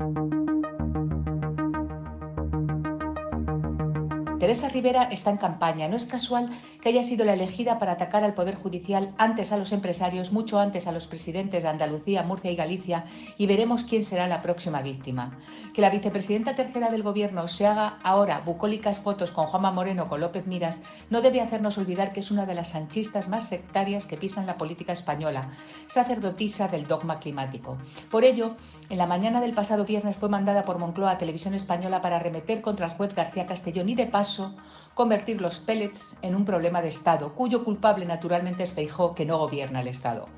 Thank you. Teresa Rivera está en campaña. No es casual que haya sido la elegida para atacar al Poder Judicial antes a los empresarios, mucho antes a los presidentes de Andalucía, Murcia y Galicia, y veremos quién será la próxima víctima. Que la vicepresidenta tercera del Gobierno se haga ahora bucólicas fotos con Juanma Moreno con López Miras no debe hacernos olvidar que es una de las sanchistas más sectarias que pisan la política española, sacerdotisa del dogma climático. Por ello, en la mañana del pasado viernes fue mandada por Moncloa a Televisión Española para remeter contra el juez García Castellón y de paso convertir los pellets en un problema de Estado, cuyo culpable naturalmente es Feijó, que no gobierna el Estado.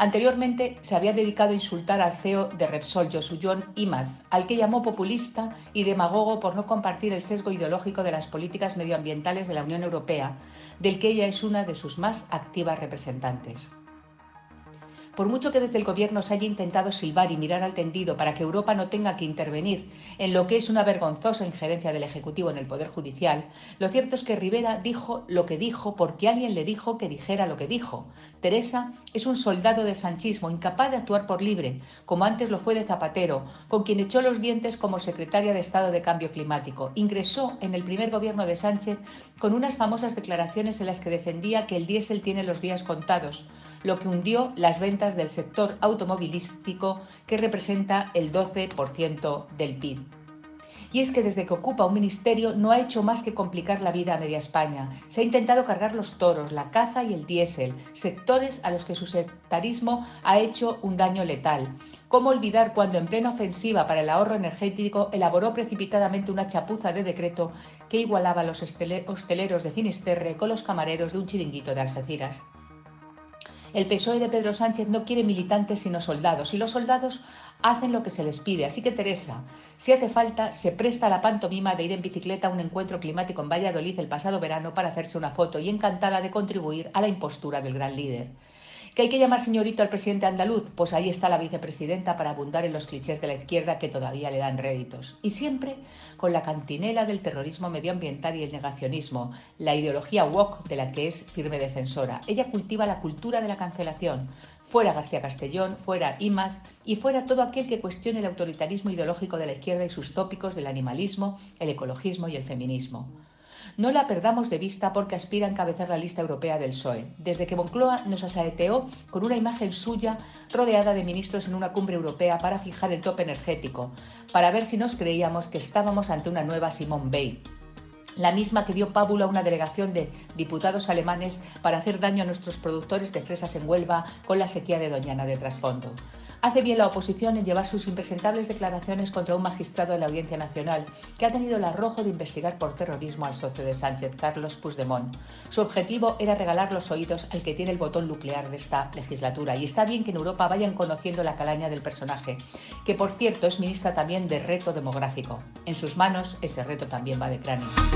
Anteriormente se había dedicado a insultar al CEO de Repsol, Josuyon Imaz, al que llamó populista y demagogo por no compartir el sesgo ideológico de las políticas medioambientales de la Unión Europea, del que ella es una de sus más activas representantes. Por mucho que desde el Gobierno se haya intentado silbar y mirar al tendido para que Europa no tenga que intervenir en lo que es una vergonzosa injerencia del Ejecutivo en el Poder Judicial, lo cierto es que Rivera dijo lo que dijo porque alguien le dijo que dijera lo que dijo. Teresa es un soldado del sanchismo, incapaz de actuar por libre, como antes lo fue de Zapatero, con quien echó los dientes como secretaria de Estado de Cambio Climático. Ingresó en el primer gobierno de Sánchez con unas famosas declaraciones en las que defendía que el diésel tiene los días contados, lo que hundió las ventas del sector automovilístico que representa el 12% del PIB. Y es que desde que ocupa un ministerio no ha hecho más que complicar la vida a media España. Se ha intentado cargar los toros, la caza y el diésel, sectores a los que su sectarismo ha hecho un daño letal. ¿Cómo olvidar cuando en plena ofensiva para el ahorro energético elaboró precipitadamente una chapuza de decreto que igualaba a los hosteleros de Finisterre con los camareros de un chiringuito de Algeciras? El PSOE de Pedro Sánchez no quiere militantes sino soldados y los soldados hacen lo que se les pide. Así que Teresa, si hace falta, se presta la pantomima de ir en bicicleta a un encuentro climático en Valladolid el pasado verano para hacerse una foto y encantada de contribuir a la impostura del gran líder. ¿Que hay que llamar señorito al presidente andaluz? Pues ahí está la vicepresidenta para abundar en los clichés de la izquierda que todavía le dan réditos. Y siempre con la cantinela del terrorismo medioambiental y el negacionismo, la ideología woke de la que es firme defensora. Ella cultiva la cultura de la cancelación. Fuera García Castellón, fuera Imaz y fuera todo aquel que cuestione el autoritarismo ideológico de la izquierda y sus tópicos del animalismo, el ecologismo y el feminismo. No la perdamos de vista porque aspira a encabezar la lista europea del PSOE. Desde que Moncloa nos asaeteó con una imagen suya rodeada de ministros en una cumbre europea para fijar el tope energético, para ver si nos creíamos que estábamos ante una nueva Simone Weil la misma que dio pábula a una delegación de diputados alemanes para hacer daño a nuestros productores de fresas en Huelva con la sequía de Doñana de trasfondo. Hace bien la oposición en llevar sus impresentables declaraciones contra un magistrado de la Audiencia Nacional que ha tenido el arrojo de investigar por terrorismo al socio de Sánchez, Carlos Puigdemont. Su objetivo era regalar los oídos al que tiene el botón nuclear de esta legislatura y está bien que en Europa vayan conociendo la calaña del personaje, que por cierto es ministra también de reto demográfico. En sus manos ese reto también va de cráneo.